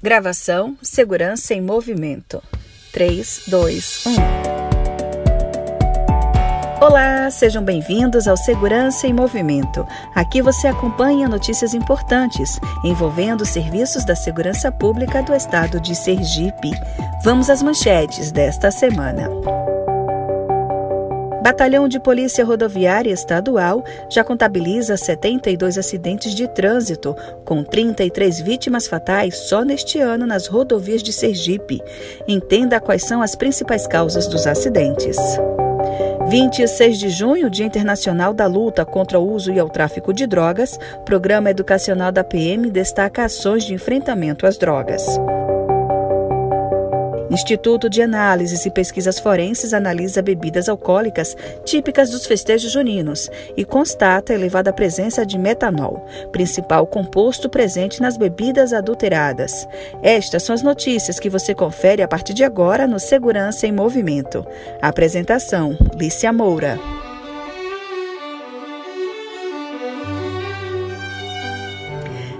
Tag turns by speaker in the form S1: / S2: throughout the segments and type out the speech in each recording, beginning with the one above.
S1: Gravação Segurança em Movimento. 3, 2, 1. Olá, sejam bem-vindos ao Segurança em Movimento. Aqui você acompanha notícias importantes envolvendo os serviços da segurança pública do estado de Sergipe. Vamos às manchetes desta semana. Batalhão de Polícia Rodoviária Estadual já contabiliza 72 acidentes de trânsito, com 33 vítimas fatais só neste ano nas rodovias de Sergipe. Entenda quais são as principais causas dos acidentes. 26 de junho, Dia Internacional da Luta contra o Uso e o Tráfico de Drogas, Programa Educacional da PM destaca ações de enfrentamento às drogas. Instituto de Análises e Pesquisas Forenses analisa bebidas alcoólicas típicas dos festejos juninos e constata elevada presença de metanol, principal composto presente nas bebidas adulteradas. Estas são as notícias que você confere a partir de agora no Segurança em Movimento. Apresentação: Lícia Moura.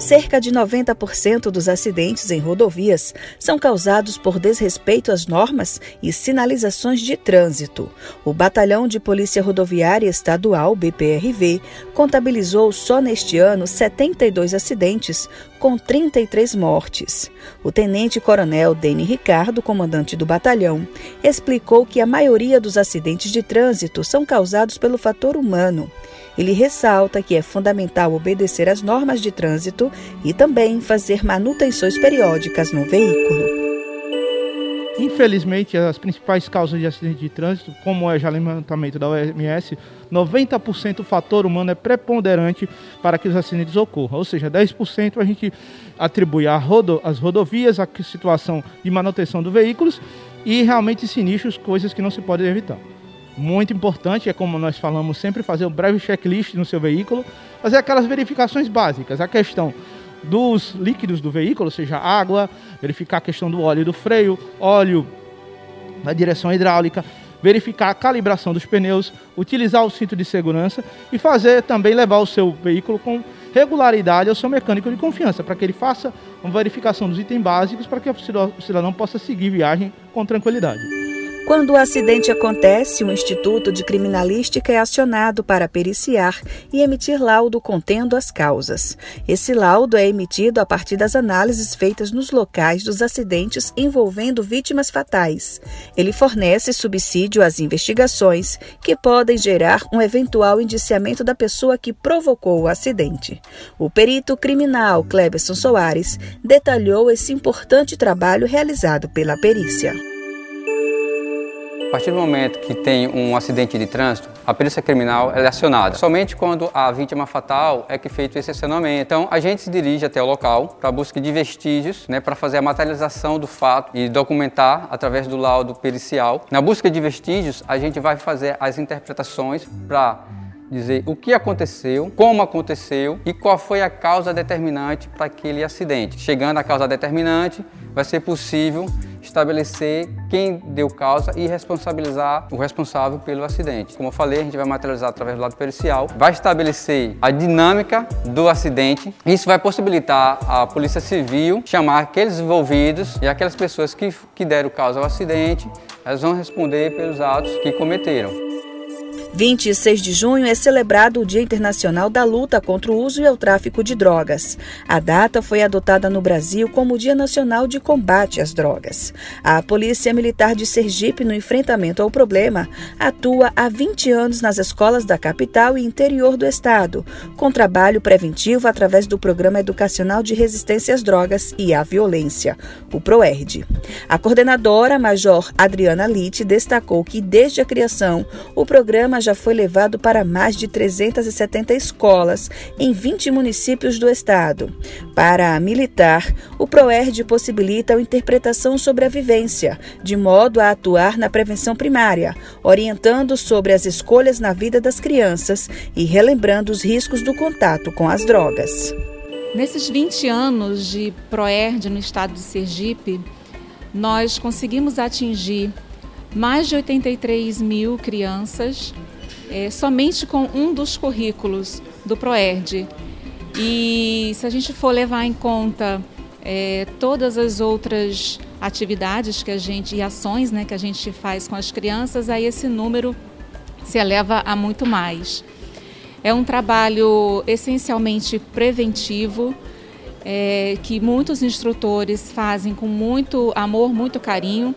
S1: Cerca de 90% dos acidentes em rodovias são causados por desrespeito às normas e sinalizações de trânsito. O Batalhão de Polícia Rodoviária Estadual, BPRV, contabilizou só neste ano 72 acidentes, com 33 mortes. O tenente-coronel Dene Ricardo, comandante do batalhão, explicou que a maioria dos acidentes de trânsito são causados pelo fator humano. Ele ressalta que é fundamental obedecer às normas de trânsito e também fazer manutenções periódicas no veículo.
S2: Infelizmente, as principais causas de acidente de trânsito, como é já levantamento da OMS, 90% o fator humano é preponderante para que os acidentes ocorram. Ou seja, 10% a gente atribui às rodo, rodovias, à situação de manutenção dos veículos e realmente sinistros, coisas que não se podem evitar muito importante, é como nós falamos sempre, fazer um breve checklist no seu veículo, fazer aquelas verificações básicas, a questão dos líquidos do veículo, seja água, verificar a questão do óleo do freio, óleo da direção hidráulica, verificar a calibração dos pneus, utilizar o cinto de segurança e fazer também levar o seu veículo com regularidade ao seu mecânico de confiança, para que ele faça uma verificação dos itens básicos para que o cidadão possa seguir viagem com tranquilidade.
S1: Quando o acidente acontece, o Instituto de Criminalística é acionado para periciar e emitir laudo contendo as causas. Esse laudo é emitido a partir das análises feitas nos locais dos acidentes envolvendo vítimas fatais. Ele fornece subsídio às investigações que podem gerar um eventual indiciamento da pessoa que provocou o acidente. O perito criminal Cleberson Soares detalhou esse importante trabalho realizado pela perícia.
S3: A partir do momento que tem um acidente de trânsito, a perícia criminal é acionada. Somente quando a vítima fatal é que é feito esse acionamento. Então, a gente se dirige até o local para busca de vestígios, né, para fazer a materialização do fato e documentar através do laudo pericial. Na busca de vestígios, a gente vai fazer as interpretações para dizer o que aconteceu, como aconteceu e qual foi a causa determinante para aquele acidente. Chegando à causa determinante, vai ser possível estabelecer quem deu causa e responsabilizar o responsável pelo acidente. Como eu falei, a gente vai materializar através do lado pericial, vai estabelecer a dinâmica do acidente. Isso vai possibilitar a Polícia Civil chamar aqueles envolvidos e aquelas pessoas que, que deram causa ao acidente, elas vão responder pelos atos que cometeram.
S1: 26 de junho é celebrado o Dia Internacional da Luta contra o Uso e o Tráfico de Drogas. A data foi adotada no Brasil como Dia Nacional de Combate às Drogas. A Polícia Militar de Sergipe, no enfrentamento ao problema, atua há 20 anos nas escolas da capital e interior do estado, com trabalho preventivo através do Programa Educacional de Resistência às Drogas e à Violência, o PROERD. A coordenadora, Major Adriana Litt, destacou que, desde a criação, o programa já foi levado para mais de 370 escolas em 20 municípios do estado. Para a militar, o PROERD possibilita a interpretação sobre a vivência, de modo a atuar na prevenção primária, orientando sobre as escolhas na vida das crianças e relembrando os riscos do contato com as drogas.
S4: Nesses 20 anos de PROERD no estado de Sergipe, nós conseguimos atingir mais de 83 mil crianças é, somente com um dos currículos do PROERD. E se a gente for levar em conta é, todas as outras atividades que a gente e ações né, que a gente faz com as crianças, aí esse número se eleva a muito mais. É um trabalho essencialmente preventivo, é, que muitos instrutores fazem com muito amor, muito carinho.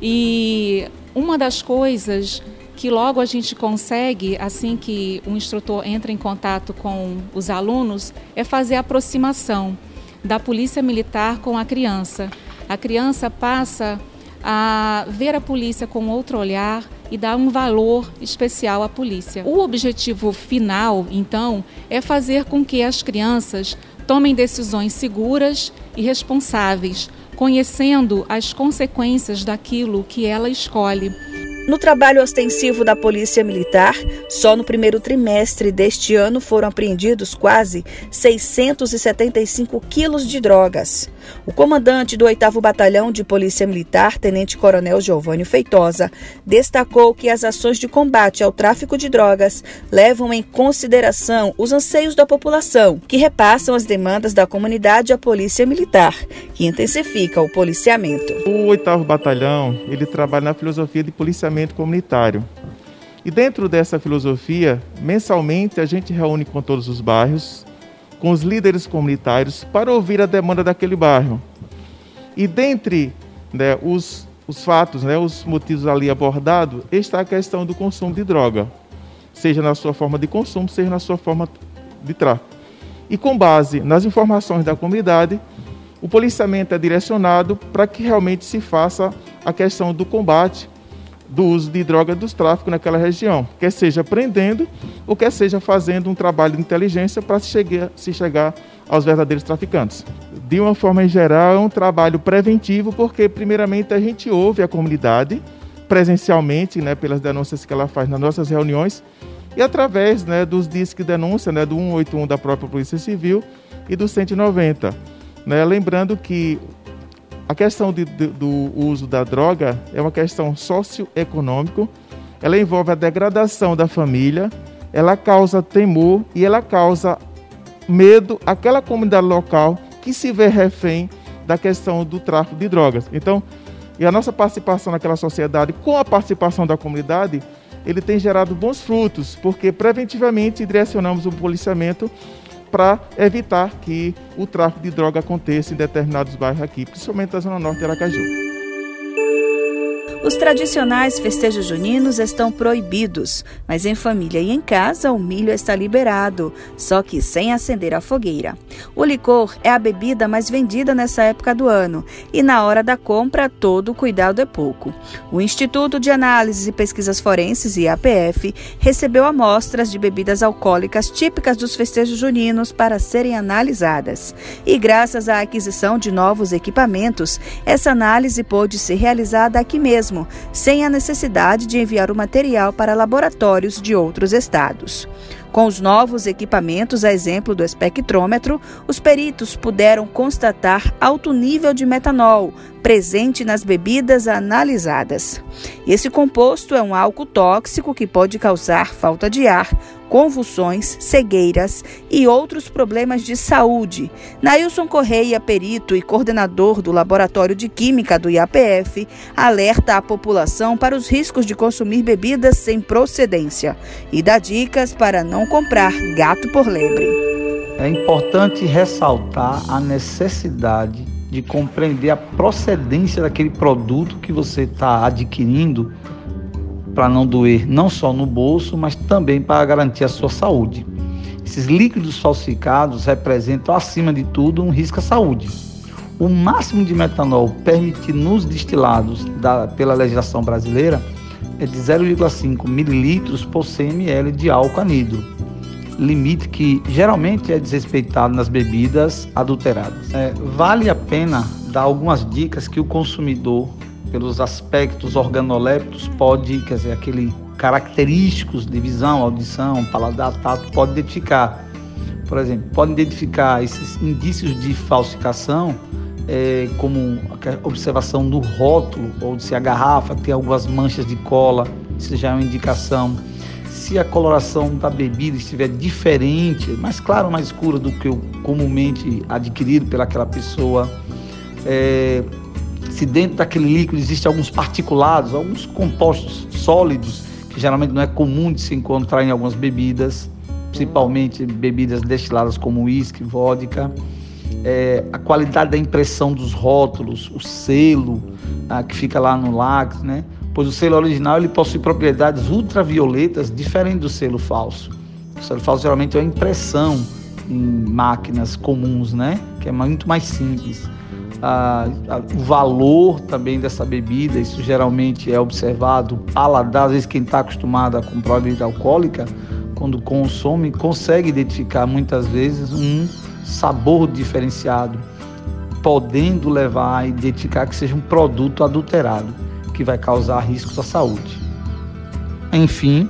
S4: E uma das coisas que logo a gente consegue, assim que o instrutor entra em contato com os alunos, é fazer a aproximação da polícia militar com a criança. A criança passa a ver a polícia com outro olhar e dar um valor especial à polícia. O objetivo final, então, é fazer com que as crianças tomem decisões seguras e responsáveis, conhecendo as consequências daquilo que ela escolhe.
S1: No trabalho ostensivo da Polícia Militar, só no primeiro trimestre deste ano foram apreendidos quase 675 quilos de drogas. O comandante do 8 Batalhão de Polícia Militar, Tenente Coronel Giovanni Feitosa, destacou que as ações de combate ao tráfico de drogas levam em consideração os anseios da população, que repassam as demandas da comunidade à Polícia Militar, que intensifica o policiamento.
S5: O 8 Batalhão, ele trabalha na filosofia de policiamento comunitário. E dentro dessa filosofia, mensalmente a gente reúne com todos os bairros, com os líderes comunitários, para ouvir a demanda daquele bairro. E dentre né, os, os fatos, né, os motivos ali abordados, está a questão do consumo de droga, seja na sua forma de consumo, seja na sua forma de tráfico. E com base nas informações da comunidade, o policiamento é direcionado para que realmente se faça a questão do combate do uso de droga dos tráficos naquela região, quer seja prendendo ou quer seja fazendo um trabalho de inteligência para se chegar, se chegar aos verdadeiros traficantes. De uma forma geral, é um trabalho preventivo, porque primeiramente a gente ouve a comunidade presencialmente, né, pelas denúncias que ela faz nas nossas reuniões, e através né, dos discos de denúncia, né, do 181 da própria Polícia Civil e do 190. Né, lembrando que a questão de, de, do uso da droga é uma questão socioeconômica, ela envolve a degradação da família, ela causa temor e ela causa medo àquela comunidade local que se vê refém da questão do tráfico de drogas. Então, e a nossa participação naquela sociedade, com a participação da comunidade, ele tem gerado bons frutos, porque preventivamente direcionamos o policiamento para evitar que o tráfico de droga aconteça em determinados bairros aqui, principalmente da zona norte de Aracaju.
S1: Os tradicionais festejos juninos estão proibidos, mas em família e em casa o milho está liberado, só que sem acender a fogueira. O licor é a bebida mais vendida nessa época do ano e na hora da compra todo cuidado é pouco. O Instituto de Análises e Pesquisas Forenses, IAPF, recebeu amostras de bebidas alcoólicas típicas dos festejos juninos para serem analisadas. E graças à aquisição de novos equipamentos, essa análise pôde ser realizada aqui mesmo mesmo, sem a necessidade de enviar o material para laboratórios de outros estados. Com os novos equipamentos, a exemplo do espectrômetro, os peritos puderam constatar alto nível de metanol presente nas bebidas analisadas. Esse composto é um álcool tóxico que pode causar falta de ar, convulsões, cegueiras e outros problemas de saúde. Nailson Correia, perito e coordenador do Laboratório de Química do IAPF, alerta a população para os riscos de consumir bebidas sem procedência e dá dicas para não comprar gato por lebre.
S6: É importante ressaltar a necessidade de compreender a procedência daquele produto que você está adquirindo para não doer não só no bolso, mas também para garantir a sua saúde. Esses líquidos falsificados representam, acima de tudo, um risco à saúde. O máximo de metanol permitido nos destilados da, pela legislação brasileira é de 0,5 mililitros por 100 ml de álcool anidro, limite que geralmente é desrespeitado nas bebidas adulteradas. É, vale a pena dar algumas dicas que o consumidor pelos aspectos organolépticos pode, quer dizer, aquele característicos de visão, audição, paladar, tato, pode identificar. Por exemplo, pode identificar esses indícios de falsificação é, como a observação do rótulo ou se a garrafa tem algumas manchas de cola, isso já é uma indicação. se a coloração da bebida estiver diferente, mais clara ou mais escura do que o comumente adquirido pelaquela pessoa, é, se dentro daquele líquido existem alguns particulados, alguns compostos sólidos, que geralmente não é comum de se encontrar em algumas bebidas, principalmente bebidas destiladas como uísque, vodka. É, a qualidade da impressão dos rótulos, o selo ah, que fica lá no látex, né? Pois o selo original ele possui propriedades ultravioletas diferentes do selo falso. O selo falso geralmente é uma impressão em máquinas comuns, né? Que é muito mais simples. Ah, o valor também dessa bebida, isso geralmente é observado, paladar, às vezes quem está acostumado a comprar bebida alcoólica, quando consome, consegue identificar muitas vezes um sabor diferenciado, podendo levar a identificar que seja um produto adulterado, que vai causar riscos à saúde. Enfim,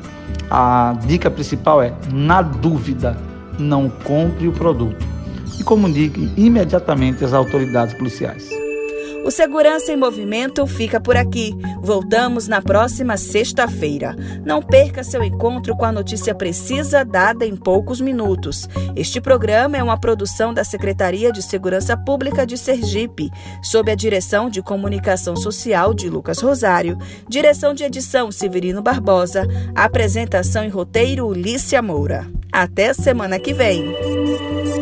S6: a dica principal é: na dúvida, não compre o produto e comunique imediatamente às autoridades policiais.
S1: O Segurança em Movimento fica por aqui. Voltamos na próxima sexta-feira. Não perca seu encontro com a notícia precisa dada em poucos minutos. Este programa é uma produção da Secretaria de Segurança Pública de Sergipe, sob a direção de comunicação social de Lucas Rosário, direção de edição Severino Barbosa, apresentação e roteiro Ulícia Moura. Até semana que vem.